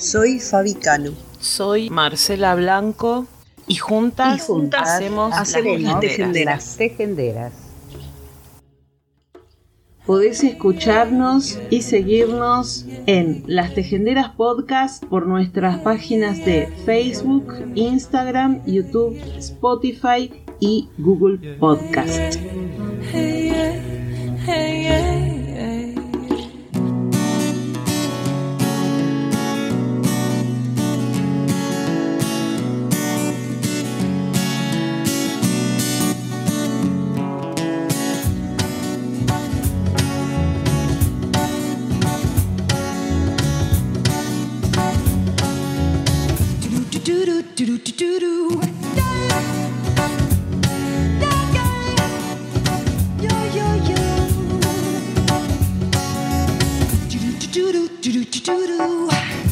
Soy Fabi Cano. Soy Marcela Blanco y juntas, hacemos, las, tejenderas. las tejenderas. Podés escucharnos y seguirnos en Las Tejenderas Podcast por nuestras páginas de Facebook, Instagram, YouTube, Spotify y Google Podcast. do do do do do do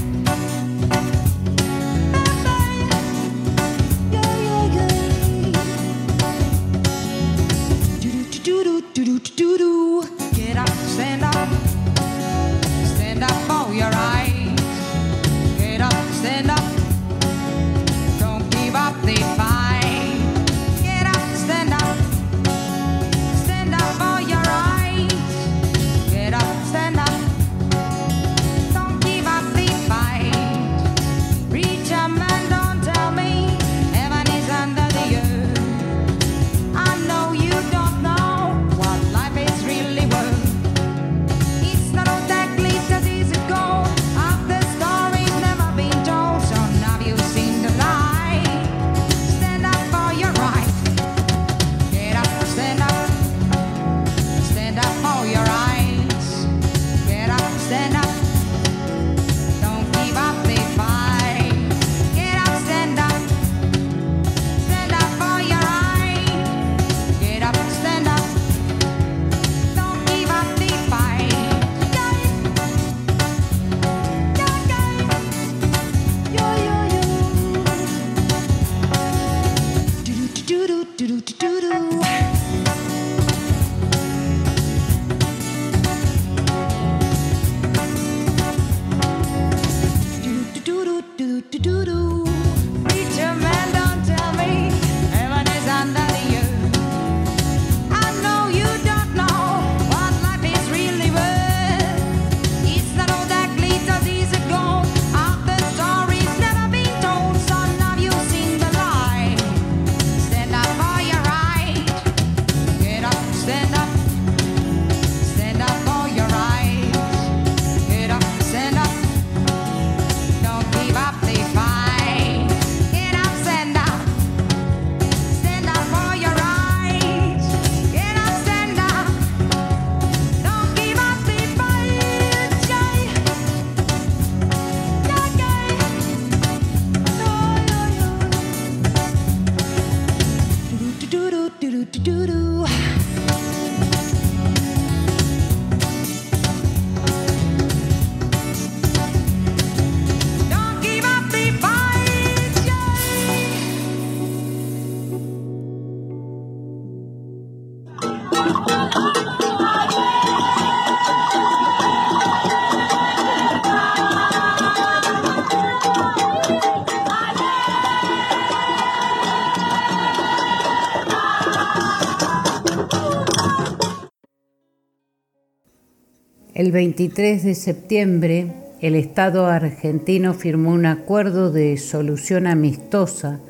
23 de septiembre, el Estado argentino firmó un acuerdo de solución amistosa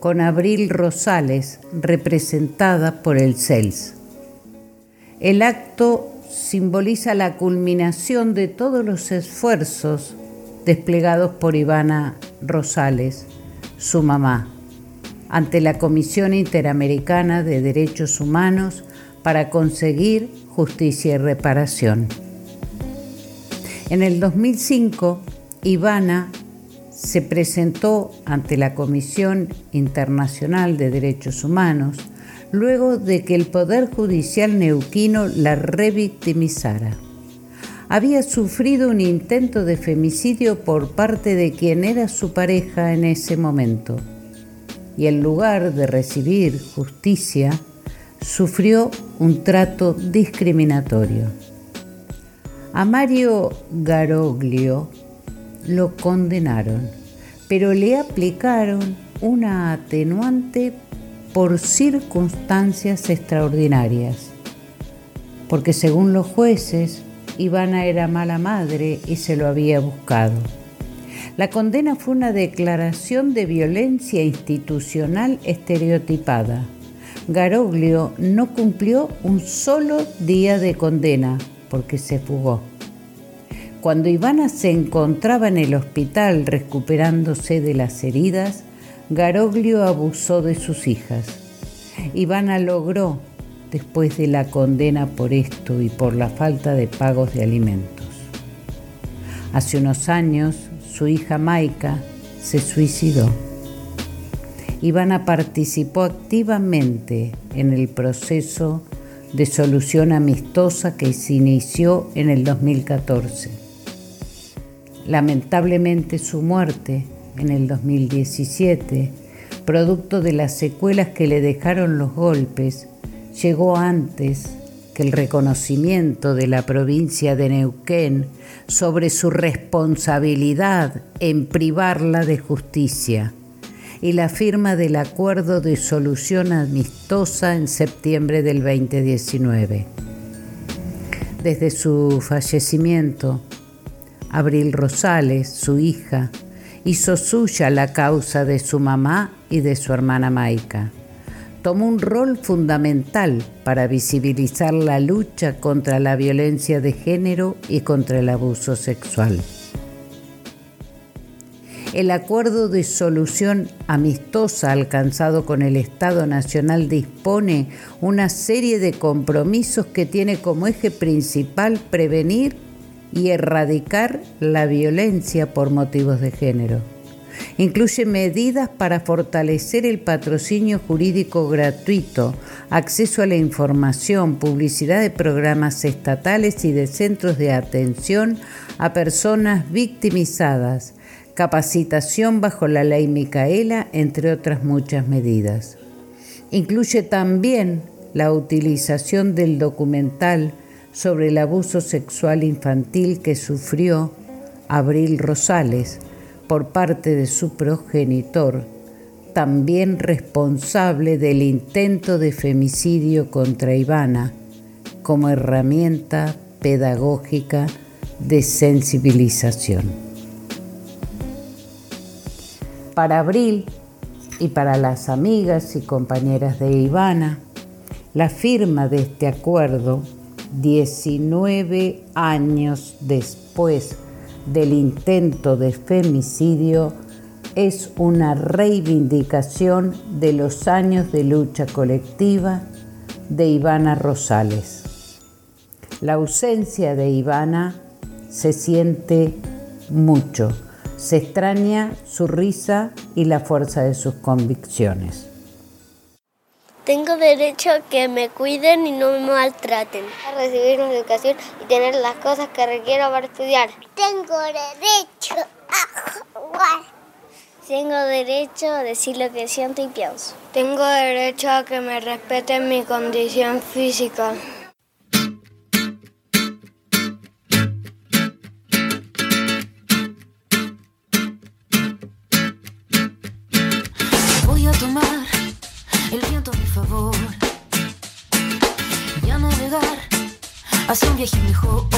con Abril Rosales, representada por el CELS. El acto simboliza la culminación de todos los esfuerzos desplegados por Ivana Rosales, su mamá, ante la Comisión Interamericana de Derechos Humanos para conseguir justicia y reparación. En el 2005, Ivana se presentó ante la Comisión Internacional de Derechos Humanos luego de que el Poder Judicial neuquino la revictimizara. Había sufrido un intento de femicidio por parte de quien era su pareja en ese momento y en lugar de recibir justicia, sufrió un trato discriminatorio. A Mario Garoglio lo condenaron, pero le aplicaron una atenuante por circunstancias extraordinarias, porque según los jueces, Ivana era mala madre y se lo había buscado. La condena fue una declaración de violencia institucional estereotipada. Garoglio no cumplió un solo día de condena porque se fugó. Cuando Ivana se encontraba en el hospital recuperándose de las heridas, Garoglio abusó de sus hijas. Ivana logró, después de la condena por esto y por la falta de pagos de alimentos. Hace unos años, su hija Maika se suicidó. Ivana participó activamente en el proceso de solución amistosa que se inició en el 2014 Lamentablemente su muerte en el 2017, producto de las secuelas que le dejaron los golpes, llegó antes que el reconocimiento de la provincia de Neuquén sobre su responsabilidad en privarla de justicia y la firma del acuerdo de solución amistosa en septiembre del 2019. Desde su fallecimiento, Abril Rosales, su hija, hizo suya la causa de su mamá y de su hermana Maika. Tomó un rol fundamental para visibilizar la lucha contra la violencia de género y contra el abuso sexual. El acuerdo de solución amistosa alcanzado con el Estado Nacional dispone una serie de compromisos que tiene como eje principal prevenir y erradicar la violencia por motivos de género. Incluye medidas para fortalecer el patrocinio jurídico gratuito, acceso a la información, publicidad de programas estatales y de centros de atención a personas victimizadas, capacitación bajo la ley Micaela, entre otras muchas medidas. Incluye también la utilización del documental sobre el abuso sexual infantil que sufrió Abril Rosales por parte de su progenitor, también responsable del intento de femicidio contra Ivana como herramienta pedagógica de sensibilización. Para Abril y para las amigas y compañeras de Ivana, la firma de este acuerdo 19 años después del intento de femicidio, es una reivindicación de los años de lucha colectiva de Ivana Rosales. La ausencia de Ivana se siente mucho, se extraña su risa y la fuerza de sus convicciones. Tengo derecho a que me cuiden y no me maltraten. A recibir una educación y tener las cosas que requiero para estudiar. Tengo derecho a jugar. Tengo derecho a decir lo que siento y pienso. Tengo derecho a que me respeten mi condición física. Viaje mejor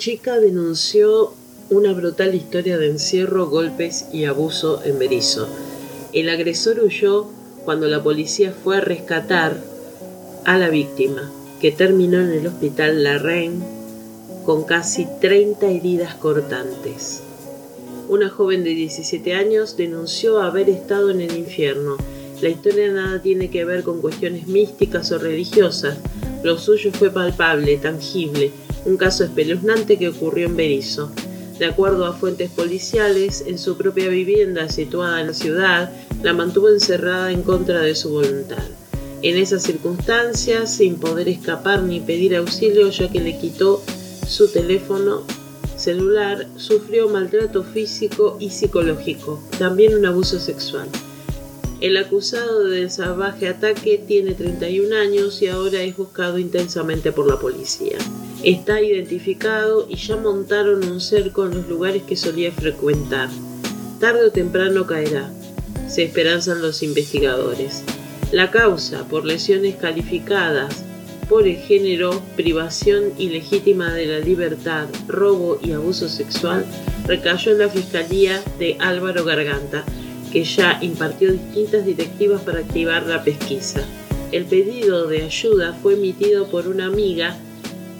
Chica denunció una brutal historia de encierro, golpes y abuso en Berizo. El agresor huyó cuando la policía fue a rescatar a la víctima, que terminó en el hospital La con casi 30 heridas cortantes. Una joven de 17 años denunció haber estado en el infierno. La historia nada tiene que ver con cuestiones místicas o religiosas. Lo suyo fue palpable, tangible, un caso espeluznante que ocurrió en Berizo. De acuerdo a fuentes policiales, en su propia vivienda situada en la ciudad, la mantuvo encerrada en contra de su voluntad. En esas circunstancias, sin poder escapar ni pedir auxilio ya que le quitó su teléfono celular, sufrió maltrato físico y psicológico, también un abuso sexual. El acusado del salvaje ataque tiene 31 años y ahora es buscado intensamente por la policía. Está identificado y ya montaron un cerco en los lugares que solía frecuentar. Tarde o temprano caerá, se esperanzan los investigadores. La causa por lesiones calificadas por el género, privación ilegítima de la libertad, robo y abuso sexual recayó en la Fiscalía de Álvaro Garganta, que ya impartió distintas directivas para activar la pesquisa. El pedido de ayuda fue emitido por una amiga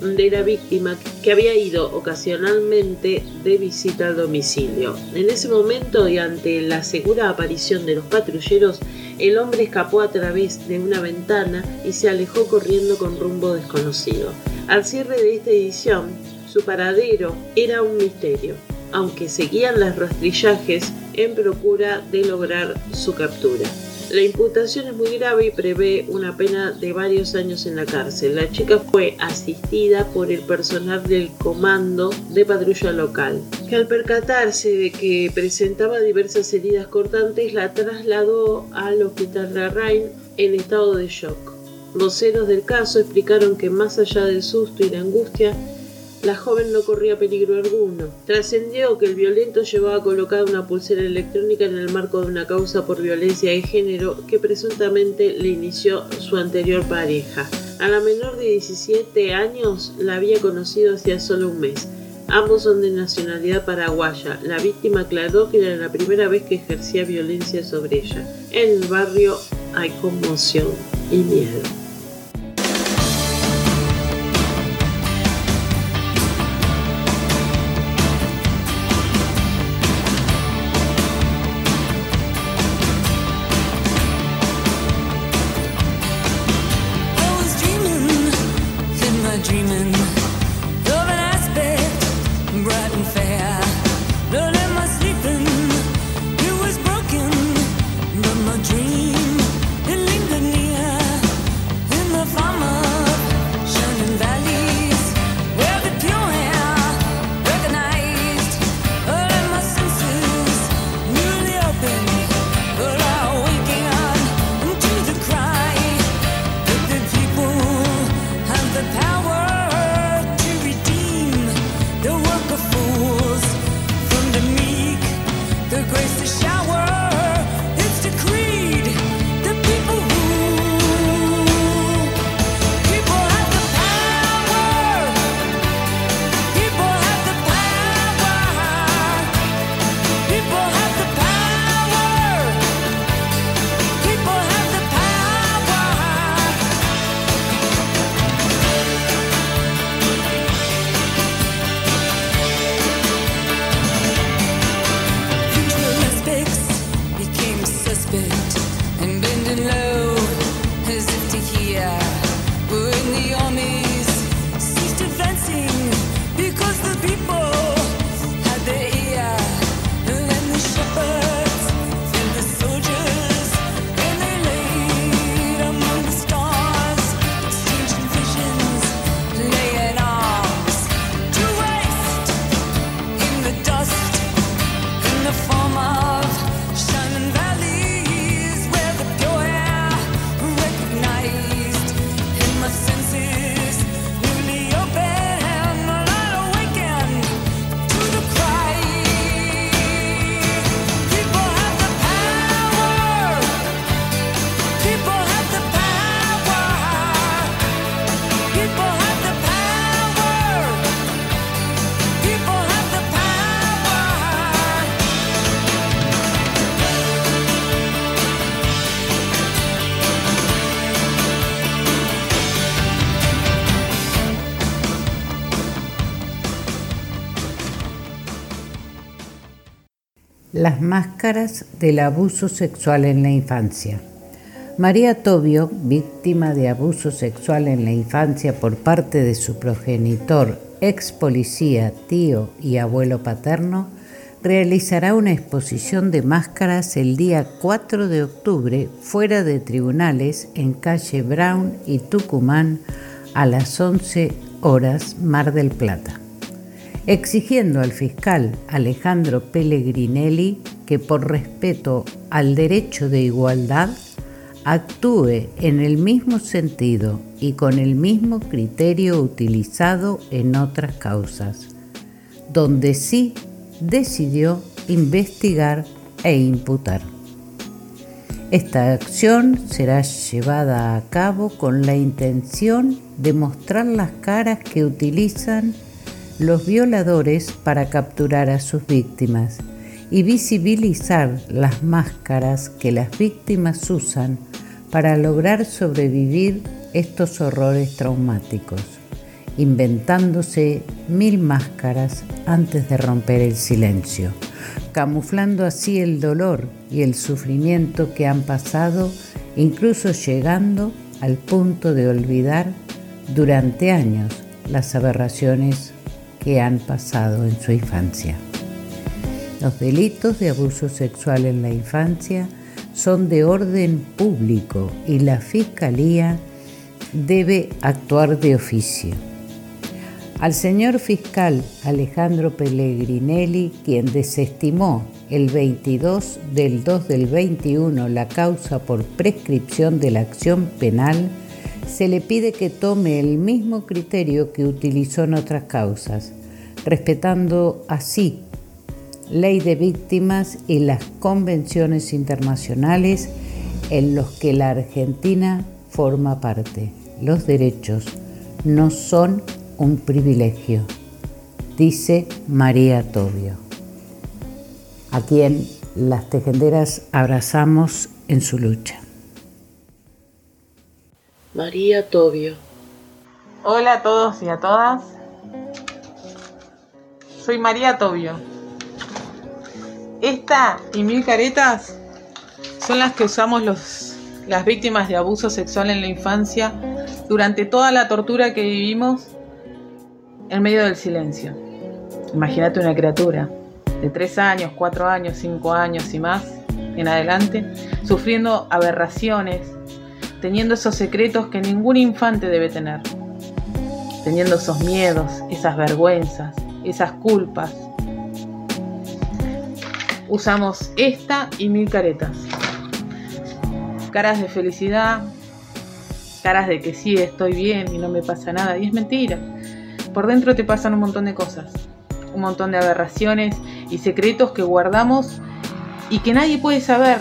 de la víctima que había ido ocasionalmente de visita al domicilio. En ese momento y ante la segura aparición de los patrulleros, el hombre escapó a través de una ventana y se alejó corriendo con rumbo desconocido. Al cierre de esta edición, su paradero era un misterio, aunque seguían los rastrillajes en procura de lograr su captura. La imputación es muy grave y prevé una pena de varios años en la cárcel. La chica fue asistida por el personal del comando de patrulla local, que al percatarse de que presentaba diversas heridas cortantes la trasladó al hospital Larraín en estado de shock. Voceros del caso explicaron que más allá del susto y la angustia, la joven no corría peligro alguno. Trascendió que el violento llevaba colocada una pulsera electrónica en el marco de una causa por violencia de género que presuntamente le inició su anterior pareja. A la menor de 17 años la había conocido hacía solo un mes. Ambos son de nacionalidad paraguaya. La víctima aclaró que era la primera vez que ejercía violencia sobre ella. En el barrio hay conmoción y miedo. Máscaras del abuso sexual en la infancia. María Tobio, víctima de abuso sexual en la infancia por parte de su progenitor, ex policía, tío y abuelo paterno, realizará una exposición de máscaras el día 4 de octubre fuera de tribunales en calle Brown y Tucumán a las 11 horas Mar del Plata exigiendo al fiscal Alejandro Pellegrinelli que por respeto al derecho de igualdad actúe en el mismo sentido y con el mismo criterio utilizado en otras causas, donde sí decidió investigar e imputar. Esta acción será llevada a cabo con la intención de mostrar las caras que utilizan los violadores para capturar a sus víctimas y visibilizar las máscaras que las víctimas usan para lograr sobrevivir estos horrores traumáticos, inventándose mil máscaras antes de romper el silencio, camuflando así el dolor y el sufrimiento que han pasado, incluso llegando al punto de olvidar durante años las aberraciones que han pasado en su infancia. Los delitos de abuso sexual en la infancia son de orden público y la Fiscalía debe actuar de oficio. Al señor fiscal Alejandro Pellegrinelli, quien desestimó el 22 del 2 del 21 la causa por prescripción de la acción penal, se le pide que tome el mismo criterio que utilizó en otras causas, respetando así ley de víctimas y las convenciones internacionales en los que la Argentina forma parte. Los derechos no son un privilegio, dice María Tobio, a quien las tejenderas abrazamos en su lucha. María Tobio. Hola a todos y a todas. Soy María Tobio. Esta y mil caretas son las que usamos los, las víctimas de abuso sexual en la infancia durante toda la tortura que vivimos en medio del silencio. Imagínate una criatura de 3 años, 4 años, 5 años y más en adelante, sufriendo aberraciones, teniendo esos secretos que ningún infante debe tener, teniendo esos miedos, esas vergüenzas, esas culpas. Usamos esta y mil caretas. Caras de felicidad, caras de que sí estoy bien y no me pasa nada, y es mentira. Por dentro te pasan un montón de cosas, un montón de aberraciones y secretos que guardamos y que nadie puede saber.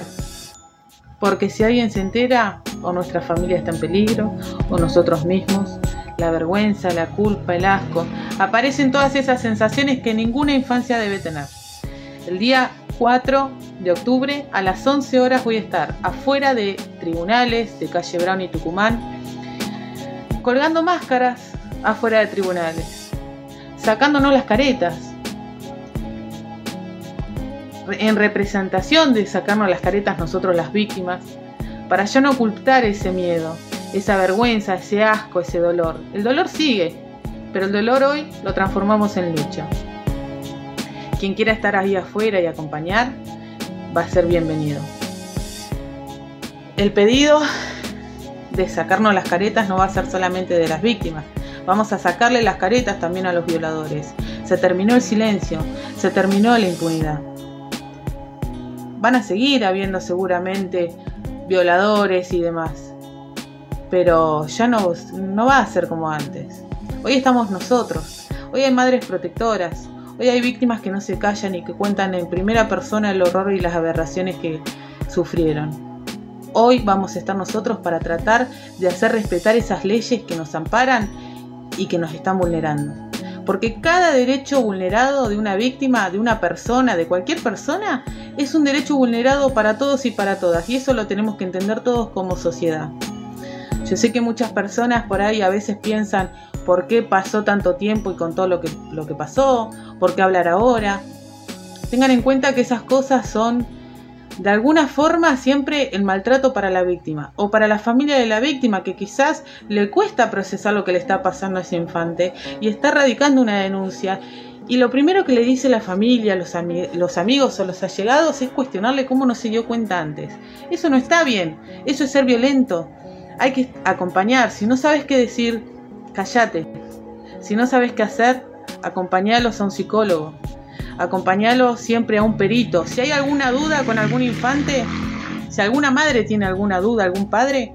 Porque si alguien se entera, o nuestra familia está en peligro, o nosotros mismos, la vergüenza, la culpa, el asco, aparecen todas esas sensaciones que ninguna infancia debe tener. El día 4 de octubre a las 11 horas voy a estar afuera de tribunales de calle Brown y Tucumán, colgando máscaras afuera de tribunales, sacándonos las caretas, en representación de sacarnos las caretas nosotros las víctimas, para ya no ocultar ese miedo, esa vergüenza, ese asco, ese dolor. El dolor sigue, pero el dolor hoy lo transformamos en lucha. Quien quiera estar ahí afuera y acompañar, va a ser bienvenido. El pedido de sacarnos las caretas no va a ser solamente de las víctimas, vamos a sacarle las caretas también a los violadores. Se terminó el silencio, se terminó la impunidad. Van a seguir habiendo seguramente violadores y demás, pero ya no, no va a ser como antes. Hoy estamos nosotros, hoy hay madres protectoras, hoy hay víctimas que no se callan y que cuentan en primera persona el horror y las aberraciones que sufrieron. Hoy vamos a estar nosotros para tratar de hacer respetar esas leyes que nos amparan y que nos están vulnerando. Porque cada derecho vulnerado de una víctima, de una persona, de cualquier persona, es un derecho vulnerado para todos y para todas. Y eso lo tenemos que entender todos como sociedad. Yo sé que muchas personas por ahí a veces piensan por qué pasó tanto tiempo y con todo lo que, lo que pasó, por qué hablar ahora. Tengan en cuenta que esas cosas son de alguna forma siempre el maltrato para la víctima o para la familia de la víctima que quizás le cuesta procesar lo que le está pasando a ese infante y está radicando una denuncia. Y lo primero que le dice la familia, los, los amigos o los allegados es cuestionarle cómo no se dio cuenta antes. Eso no está bien, eso es ser violento. Hay que acompañar, si no sabes qué decir, cállate. Si no sabes qué hacer, acompañalos a un psicólogo acompañalo siempre a un perito. Si hay alguna duda con algún infante, si alguna madre tiene alguna duda, algún padre,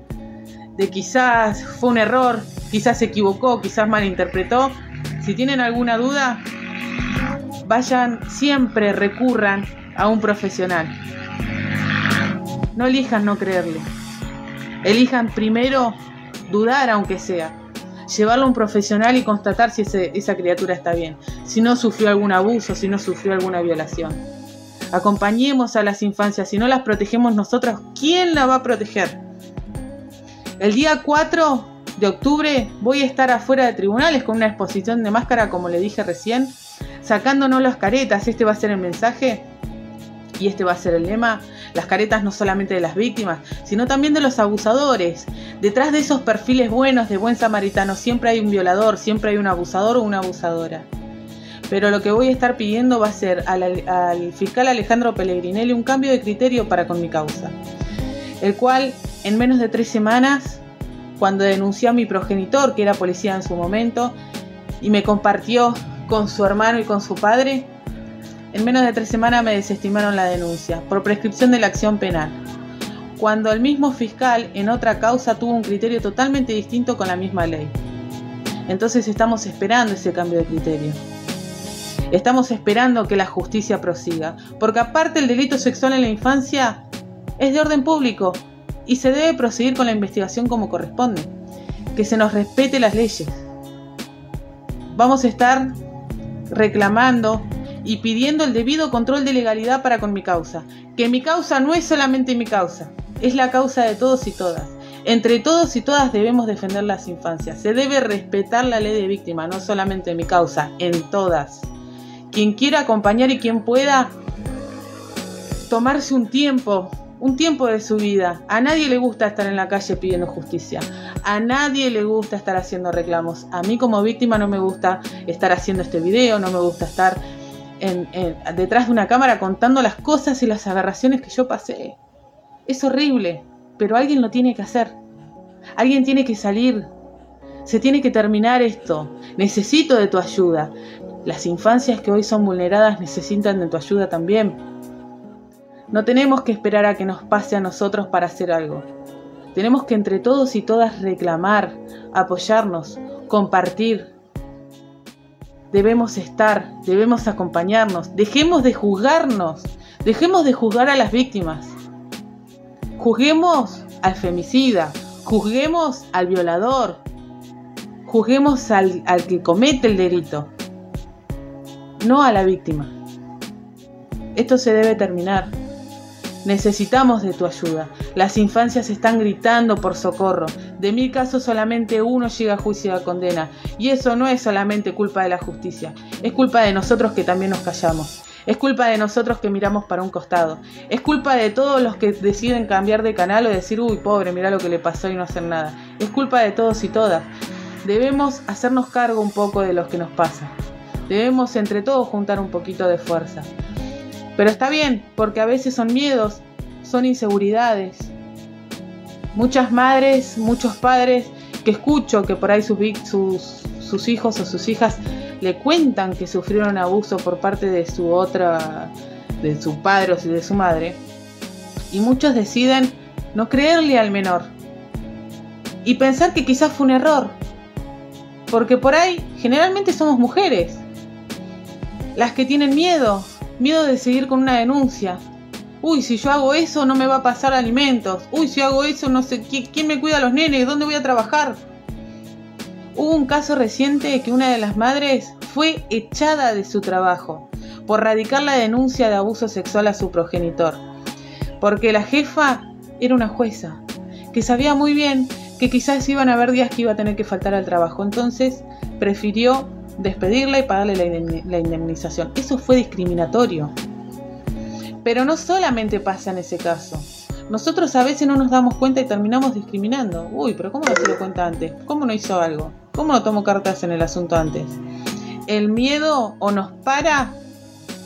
de quizás fue un error, quizás se equivocó, quizás malinterpretó, si tienen alguna duda, vayan, siempre recurran a un profesional. No elijan no creerle. Elijan primero dudar aunque sea llevarlo a un profesional y constatar si esa criatura está bien, si no sufrió algún abuso, si no sufrió alguna violación. Acompañemos a las infancias, si no las protegemos nosotros, ¿quién la va a proteger? El día 4 de octubre voy a estar afuera de tribunales con una exposición de máscara, como le dije recién, sacándonos las caretas, este va a ser el mensaje y este va a ser el lema, las caretas no solamente de las víctimas, sino también de los abusadores. Detrás de esos perfiles buenos de buen samaritano siempre hay un violador, siempre hay un abusador o una abusadora. Pero lo que voy a estar pidiendo va a ser al, fiscal Alejandro Pellegrinelli un cambio de criterio para con mi causa, el cual en menos de tres semanas, cuando denunció a mi progenitor, que era policía en su momento, y me compartió con su hermano y con su padre, en menos de tres semanas me desestimaron la denuncia por prescripción de la acción penal, cuando el mismo fiscal en otra causa tuvo un criterio totalmente distinto con la misma ley. Entonces estamos esperando ese cambio de criterio. Estamos esperando que la justicia prosiga, porque aparte el delito sexual en la infancia es de orden público y se debe proseguir con la investigación como corresponde, que se nos respete las leyes. Vamos a estar reclamando y pidiendo el debido control de legalidad para con mi causa. Que mi causa no es solamente mi causa, es la causa de todos y todas. Entre todos y todas debemos defender las infancias. Se debe respetar la ley de víctima, no solamente mi causa, en todas. Quien quiera acompañar y quien pueda tomarse un tiempo, un tiempo de su vida. A nadie le gusta estar en la calle pidiendo justicia. A nadie le gusta estar haciendo reclamos. A mí como víctima no me gusta estar haciendo este video, no me gusta estar detrás de una cámara contando las cosas y las aberraciones que yo pasé. Es horrible, pero alguien lo tiene que hacer. Alguien tiene que salir. Se tiene que terminar esto. Necesito de tu ayuda. Las infancias que hoy son vulneradas necesitan de tu ayuda también. No tenemos que esperar a que nos pase a nosotros para hacer algo. Tenemos que entre todos y todas reclamar, apoyarnos, compartir, debemos estar, debemos acompañarnos, dejemos de juzgarnos, dejemos de juzgar a las víctimas. Juzguemos al femicida, juzguemos al violador, juzguemos al, al que comete el delito, no a la víctima. Esto se debe terminar. Necesitamos de tu ayuda. Las infancias están gritando por socorro. De mil casos solamente uno llega a juicio de condena. Y eso no es solamente culpa de la justicia. Es culpa de nosotros que también nos callamos. Es culpa de nosotros que miramos para un costado. Es culpa de todos los que deciden cambiar de canal o decir, uy, pobre, mira lo que le pasó y no hacer nada. Es culpa de todos y todas. Debemos hacernos cargo un poco de lo que nos pasa. Debemos entre todos juntar un poquito de fuerza. Pero está bien, porque a veces son miedos, son inseguridades. Muchas madres, muchos padres que escucho que por ahí sus, sus, hijos o sus hijas le cuentan que sufrieron abuso por parte de su otra, de su padre o de su madre. Y muchos deciden no creerle al menor y pensar que quizás fue un error. Porque por ahí generalmente somos mujeres las que tienen miedo, Miedo de seguir con una denuncia. Uy, si yo hago eso no me va a pasar alimentos. Uy, si hago eso no sé quién me cuida a los nenes, dónde voy a trabajar. Hubo un caso reciente que una de las madres fue echada de su trabajo por radicar la denuncia de abuso sexual a su progenitor. Porque la jefa era una jueza que sabía muy bien que quizás iban a haber días que iba a tener que faltar al trabajo. Entonces prefirió despedirla y pagarle la indemnización. Eso fue discriminatorio. Pero no solamente pasa en ese caso. Nosotros a veces no nos damos cuenta y terminamos discriminando. Uy, pero ¿cómo no se dio cuenta antes? ¿Cómo no hizo algo? ¿Cómo no tomó cartas en el asunto antes? El miedo o nos para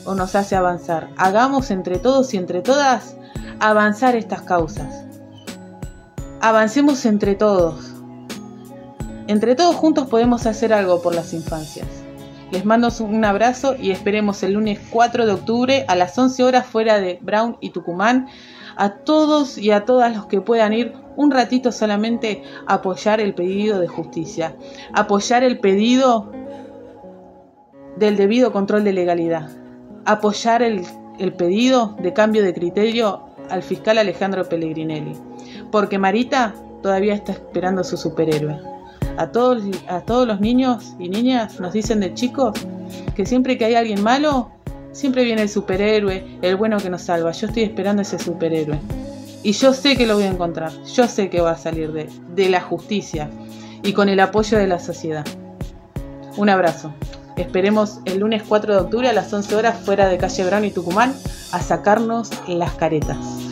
o nos hace avanzar. Hagamos entre todos y entre todas avanzar estas causas. Avancemos entre todos. Entre todos juntos podemos hacer algo por las infancias. Les mando un abrazo y esperemos el lunes 4 de octubre a las 11 horas fuera de Brown y Tucumán a todos y a todas los que puedan ir un ratito solamente a apoyar el pedido de justicia, apoyar el pedido del debido control de legalidad, apoyar el, el pedido de cambio de criterio al fiscal Alejandro Pellegrinelli, porque Marita todavía está esperando a su superhéroe. A todos, a todos los niños y niñas nos dicen de chicos que siempre que hay alguien malo, Siempre viene el superhéroe, el bueno que nos salva. Yo estoy esperando ese superhéroe. Y yo sé que lo voy a encontrar. Yo sé que va a salir de, de la justicia y con el apoyo de la sociedad. Un abrazo. Esperemos el lunes 4 de octubre a las 11 horas fuera de calle Brown y Tucumán a sacarnos las caretas.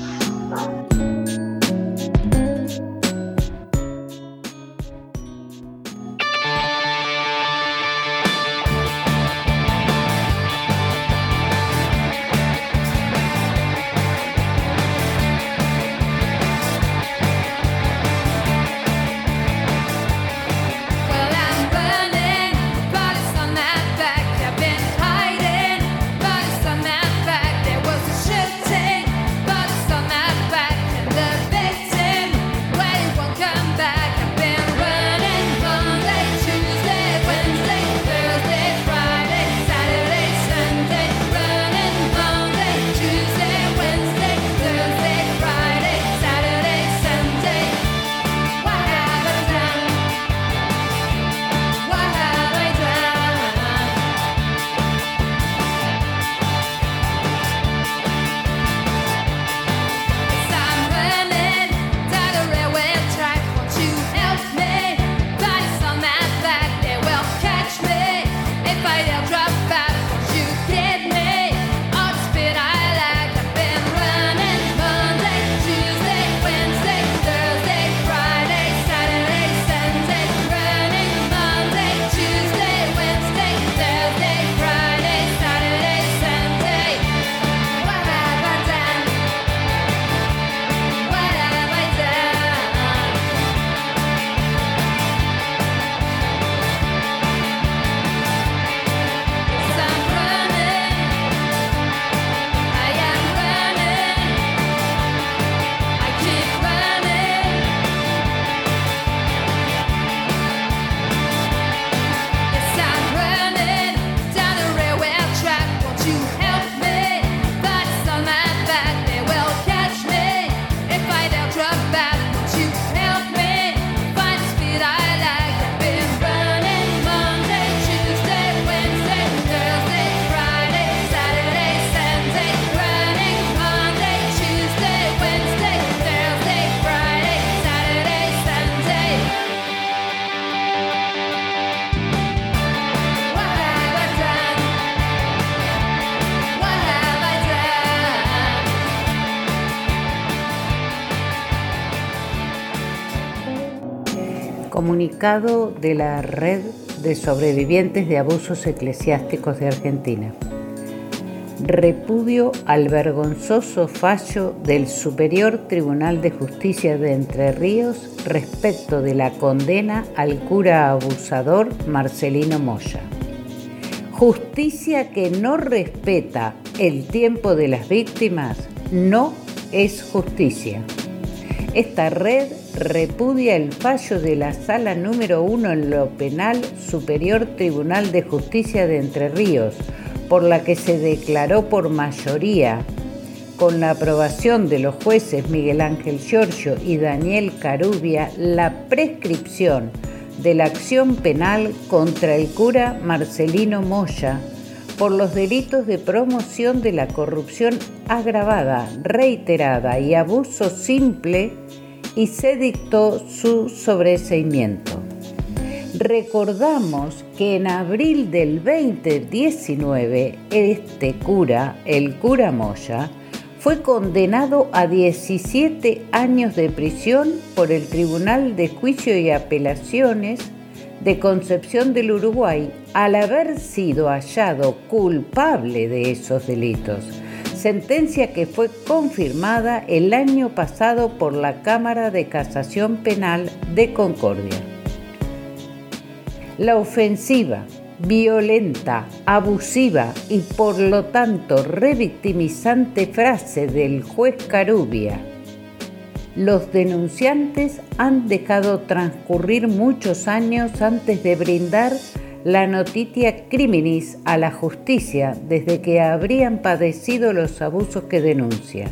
De la Red de Sobrevivientes de Abusos Eclesiásticos de Argentina. Repudio al vergonzoso fallo del Superior Tribunal de Justicia de Entre Ríos respecto de la condena al cura abusador Marcelino Moya. Justicia que no respeta el tiempo de las víctimas no es justicia. Esta red repudia el fallo de la Sala número 1 en lo Penal Superior Tribunal de Justicia de Entre Ríos, por la que se declaró por mayoría, con la aprobación de los jueces Miguel Ángel Giorgio y Daniel Carubia, la prescripción de la acción penal contra el cura Marcelino Moya por los delitos de promoción de la corrupción agravada, reiterada y abuso simple y se dictó su sobreseimiento. Recordamos que en abril del 2019 este cura, el cura Moya, fue condenado a 17 años de prisión por el Tribunal de Juicio y Apelaciones de Concepción del Uruguay al haber sido hallado culpable de esos delitos, sentencia que fue confirmada el año pasado por la Cámara de Casación Penal de Concordia. La ofensiva violenta, abusiva y por lo tanto revictimizante frase del juez Carubia. Los denunciantes han dejado transcurrir muchos años antes de brindar la noticia criminis a la justicia desde que habrían padecido los abusos que denuncian.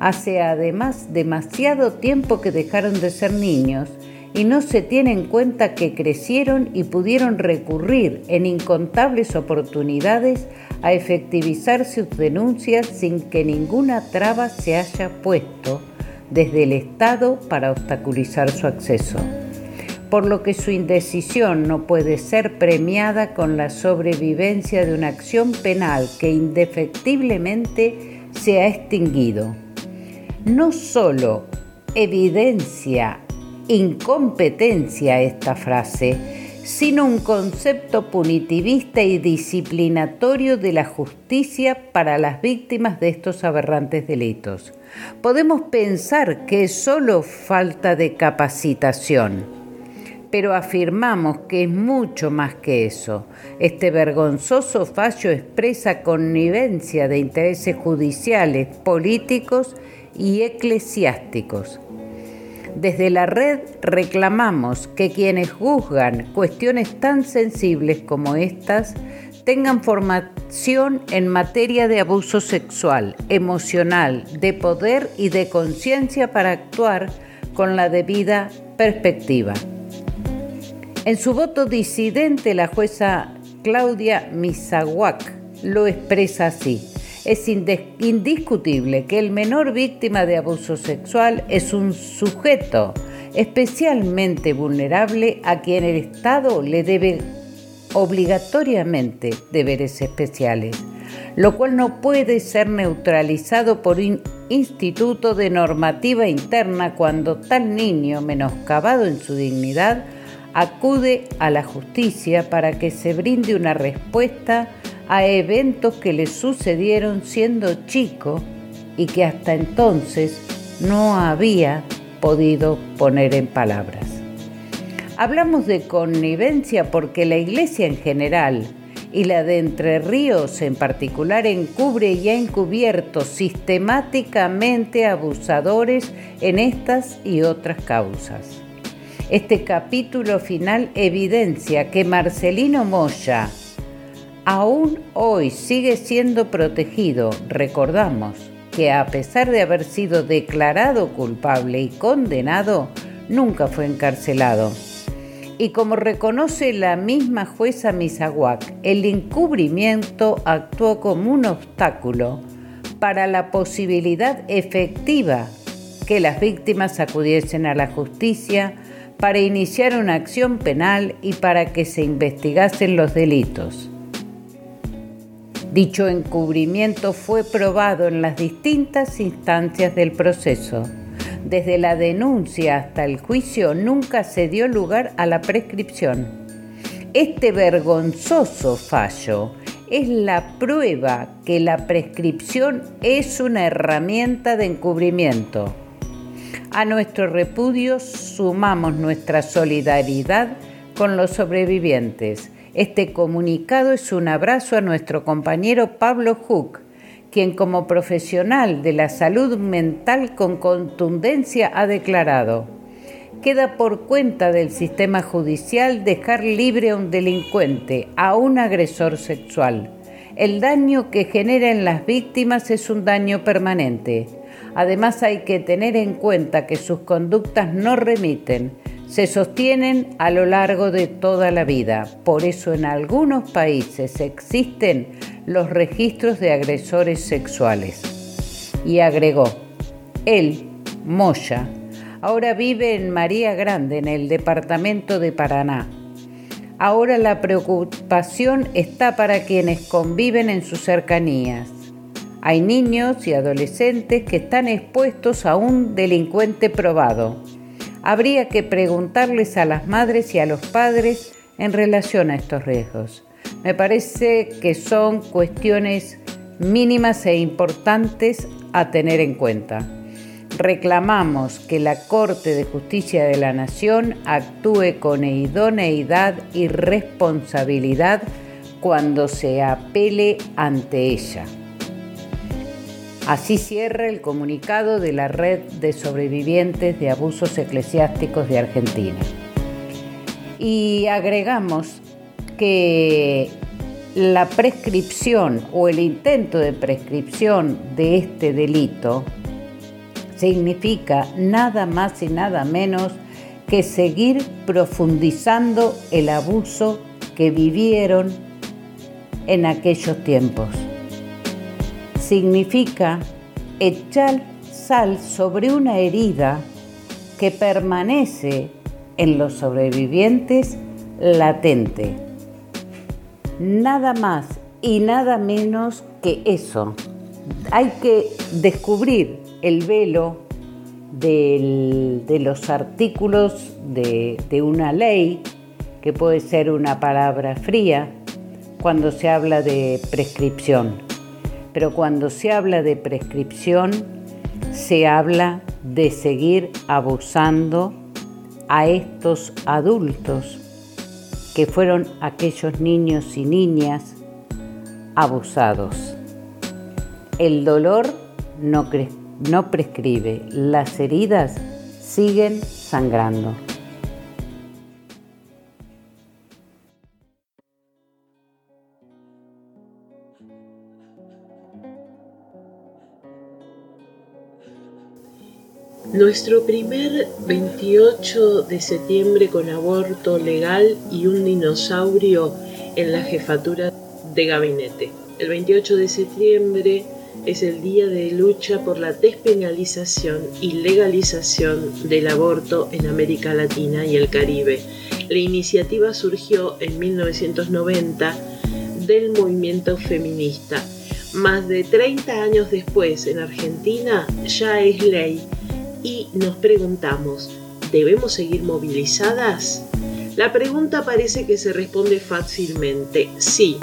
Hace además demasiado tiempo que dejaron de ser niños y no se tiene en cuenta que crecieron y pudieron recurrir en incontables oportunidades a efectivizar sus denuncias sin que ninguna traba se haya puesto desde el Estado para obstaculizar su acceso, por lo que su indecisión no puede ser premiada con la sobrevivencia de una acción penal que indefectiblemente se ha extinguido. No solo evidencia incompetencia esta frase, sino un concepto punitivista y disciplinatorio de la justicia para las víctimas de estos aberrantes delitos. Podemos pensar que es solo falta de capacitación, pero afirmamos que es mucho más que eso. Este vergonzoso fallo expresa connivencia de intereses judiciales, políticos y eclesiásticos desde la red reclamamos que quienes juzgan cuestiones tan sensibles como estas tengan formación en materia de abuso sexual, emocional, de poder y de conciencia para actuar con la debida perspectiva. En su voto disidente, la jueza Claudia Misawak lo expresa así. Es indiscutible que el menor víctima de abuso sexual es un sujeto especialmente vulnerable a quien el Estado le debe obligatoriamente deberes especiales, lo cual no puede ser neutralizado por un instituto de normativa interna cuando tal niño, menoscabado en su dignidad, acude a la justicia para que se brinde una respuesta a eventos que le sucedieron siendo chico y que hasta entonces no había podido poner en palabras. Hablamos de connivencia porque la Iglesia en general y la de Entre Ríos en particular encubre y ha encubierto sistemáticamente abusadores en estas y otras causas. Este capítulo final evidencia que Marcelino Moya, aún hoy sigue siendo protegido. Recordamos que a pesar de haber sido declarado culpable y condenado, nunca fue encarcelado. Y como reconoce la misma jueza Misawak, el encubrimiento actuó como un obstáculo para la posibilidad efectiva que las víctimas acudiesen a la justicia para iniciar una acción penal y para que se investigasen los delitos. Dicho encubrimiento fue probado en las distintas instancias del proceso. Desde la denuncia hasta el juicio nunca se dio lugar a la prescripción. Este vergonzoso fallo es la prueba que la prescripción es una herramienta de encubrimiento. A nuestro repudio sumamos nuestra solidaridad con los sobrevivientes este comunicado es un abrazo a nuestro compañero Pablo Hook, quien como profesional de la salud mental con contundencia ha declarado, queda por cuenta del sistema judicial dejar libre a un delincuente, a un agresor sexual. El daño que genera en las víctimas es un daño permanente. Además hay que tener en cuenta que sus conductas no remiten, se sostienen a lo largo de toda la vida. Por eso en algunos países existen los registros de agresores sexuales. Y agregó, él, Moya, ahora vive en María Grande, en el departamento de Paraná. Ahora la preocupación está para quienes conviven en sus cercanías. Hay niños y adolescentes que están expuestos a un delincuente probado. Habría que preguntarles a las madres y a los padres en relación a estos riesgos. Me parece que son cuestiones mínimas e importantes a tener en cuenta. Reclamamos que la Corte de Justicia de la Nación actúe con idoneidad y responsabilidad cuando se apele ante ella. Así cierra el comunicado de la Red de Sobrevivientes de Abusos Eclesiásticos de Argentina. Y agregamos que la prescripción o el intento de prescripción de este delito significa nada más y nada menos que seguir profundizando el abuso que vivieron en aquellos tiempos. Significa echar sal sobre una herida que permanece en los sobrevivientes latente nada más y nada menos que eso. Hay que descubrir el velo de los artículos de, una ley, que puede ser una palabra fría, cuando se habla de prescripción. Pero cuando se habla de prescripción, se habla de seguir abusando a estos adultos que fueron aquellos niños y niñas abusados. El dolor no, prescribe, las heridas siguen sangrando. Nuestro primer 28 de septiembre con aborto legal y un dinosaurio en la jefatura de gabinete. El 28 de septiembre es el día de lucha por la despenalización y legalización del aborto en América Latina y el Caribe. La iniciativa surgió en 1990 del movimiento feminista. Más de 30 años después, en Argentina ya es ley nos preguntamos, ¿debemos seguir movilizadas? La pregunta parece que se responde fácilmente, sí.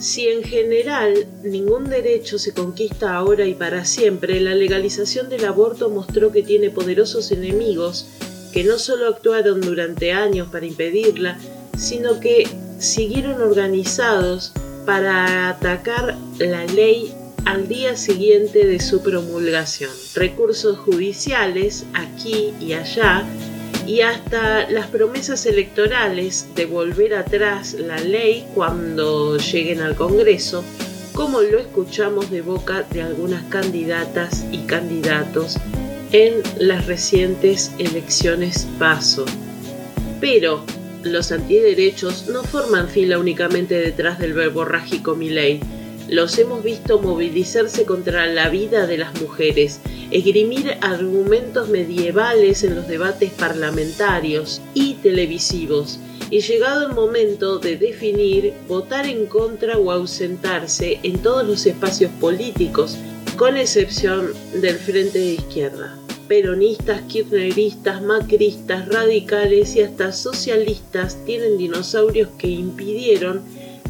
Si en general ningún derecho se conquista ahora y para siempre, la legalización del aborto mostró que tiene poderosos enemigos que no solo actuaron durante años para impedirla, sino que siguieron organizados para atacar la ley al día siguiente de su promulgación. Recursos judiciales aquí y allá y hasta las promesas electorales de volver atrás la ley cuando lleguen al Congreso, como lo escuchamos de boca de algunas candidatas y candidatos en las recientes elecciones PASO. Pero los antiderechos no forman fila únicamente detrás del verborrágico ley los hemos visto movilizarse contra la vida de las mujeres, esgrimir argumentos medievales en los debates parlamentarios y televisivos, y llegado el momento de definir, votar en contra o ausentarse en todos los espacios políticos, con excepción del Frente de Izquierda. Peronistas, kirchneristas, macristas, radicales y hasta socialistas tienen dinosaurios que impidieron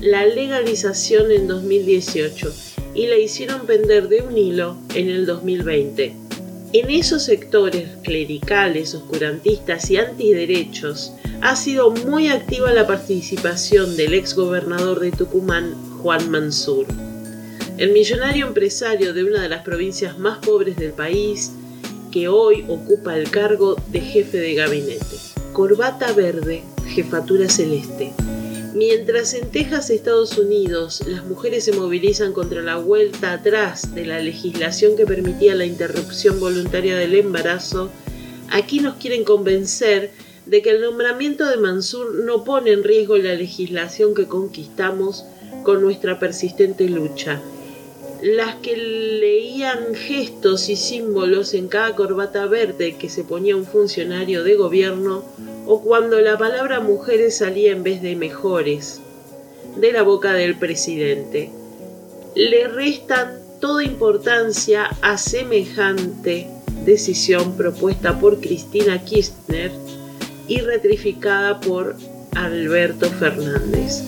la legalización en 2018 y la hicieron pender de un hilo en el 2020. En esos sectores clericales, oscurantistas y antiderechos ha sido muy activa la participación del ex gobernador de Tucumán, Juan Mansur. El millonario empresario de una de las provincias más pobres del país, que hoy ocupa el cargo de jefe de gabinete. Corbata verde, jefatura celeste. Mientras en Texas, Estados Unidos, las mujeres se movilizan contra la vuelta atrás de la legislación que permitía la interrupción voluntaria del embarazo, aquí nos quieren convencer de que el nombramiento de Mansur no pone en riesgo la legislación que conquistamos con nuestra persistente lucha. Las que leían gestos y símbolos en cada corbata verde que se ponía un funcionario de gobierno o cuando la palabra mujeres salía en vez de mejores de la boca del presidente. le restan toda importancia a semejante decisión propuesta por Cristina Kirchner y ratificada por Alberto Fernández.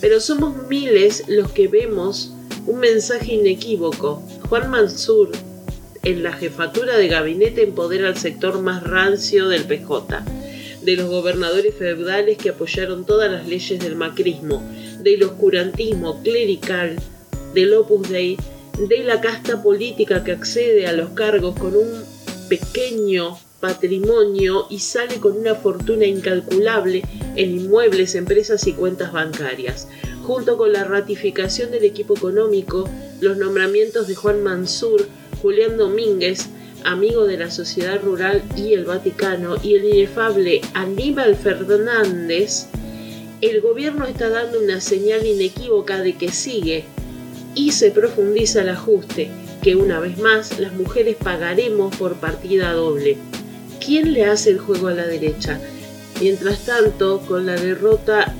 Pero somos miles los que vemos un mensaje inequívoco. Juan Mansur, en la jefatura de gabinete, empodera al sector más rancio del PJ, de los gobernadores feudales que apoyaron todas las leyes del macrismo, del oscurantismo clerical, del Opus Dei, de la casta política que accede a los cargos con un pequeño patrimonio y sale con una fortuna incalculable en inmuebles, empresas y cuentas bancarias. Junto con la ratificación del equipo económico, los nombramientos de Juan Mansur, Julián Domínguez, amigo de la sociedad rural y el Vaticano, y el inefable Aníbal Fernández, el gobierno está dando una señal inequívoca de que sigue y se profundiza el ajuste, que una vez más las mujeres pagaremos por partida doble. ¿Quién le hace el juego a la derecha? Mientras tanto, con la derrota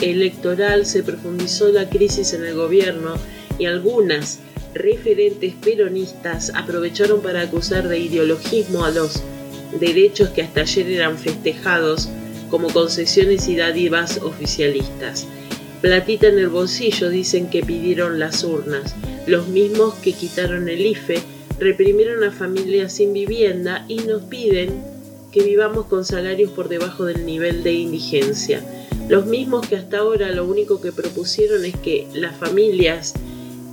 electoral se profundizó la crisis en el gobierno y algunas referentes peronistas aprovecharon para acusar de ideologismo a los derechos que hasta ayer eran festejados como concesiones y dádivas oficialistas. Platita en el bolsillo dicen que pidieron las urnas, los mismos que quitaron el IFE reprimieron a familias sin vivienda y nos piden que vivamos con salarios por debajo del nivel de indigencia. Los mismos que hasta ahora lo único que propusieron es que las familias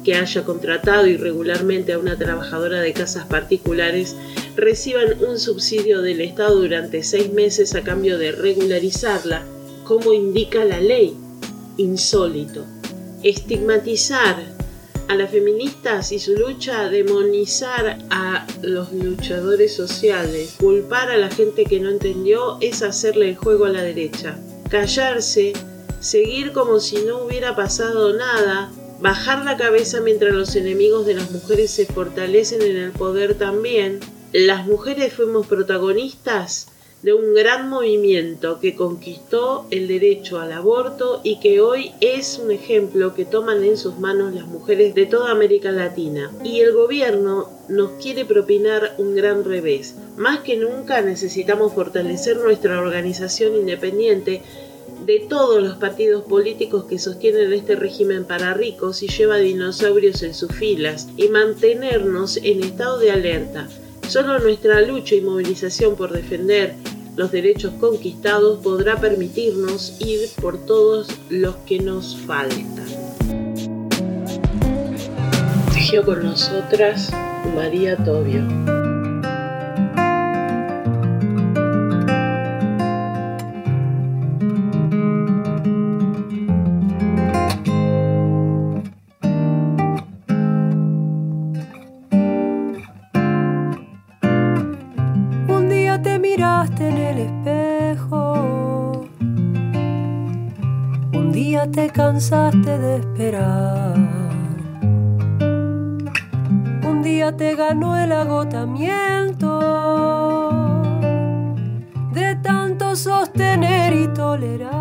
que haya contratado irregularmente a una trabajadora de casas particulares reciban un subsidio del Estado durante seis meses a cambio de regularizarla, como indica la ley. Insólito. Estigmatizar a las feministas y su lucha, demonizar a los luchadores sociales, culpar a la gente que no entendió es hacerle el juego a la derecha. Callarse, seguir como si no hubiera pasado nada, bajar la cabeza mientras los enemigos de las mujeres se fortalecen en el poder también. Las mujeres fuimos protagonistas de un gran movimiento que conquistó el derecho al aborto y que hoy es un ejemplo que toman en sus manos las mujeres de toda América Latina. Y el gobierno nos quiere propinar un gran revés. Más que nunca necesitamos fortalecer nuestra organización independiente de todos los partidos políticos que sostienen este régimen para ricos y lleva dinosaurios en sus filas y mantenernos en estado de alerta. Solo nuestra lucha y movilización por defender los derechos conquistados podrá permitirnos ir por todos los que nos faltan. Tejió con nosotras María Tobio. De esperar. Un día te ganó el agotamiento de tanto sostener y tolerar.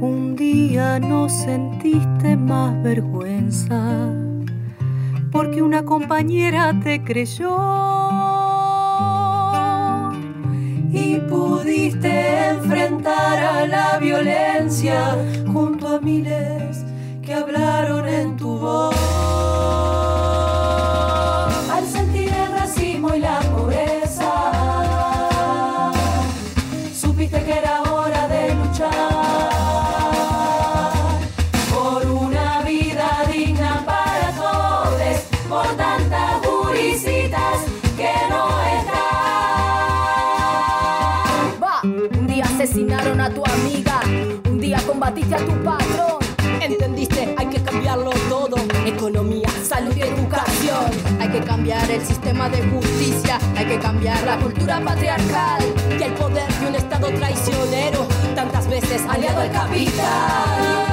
Un día no sentiste más vergüenza porque una compañera te creyó pudiste enfrentar a la violencia junto a miles combatiste a tu patrón. Entendiste, hay que cambiarlo todo. Economía, salud y educación. Hay que cambiar el sistema de justicia. Hay que cambiar la cultura patriarcal. Y el poder de un Estado traicionero. Tantas veces aliado al capital.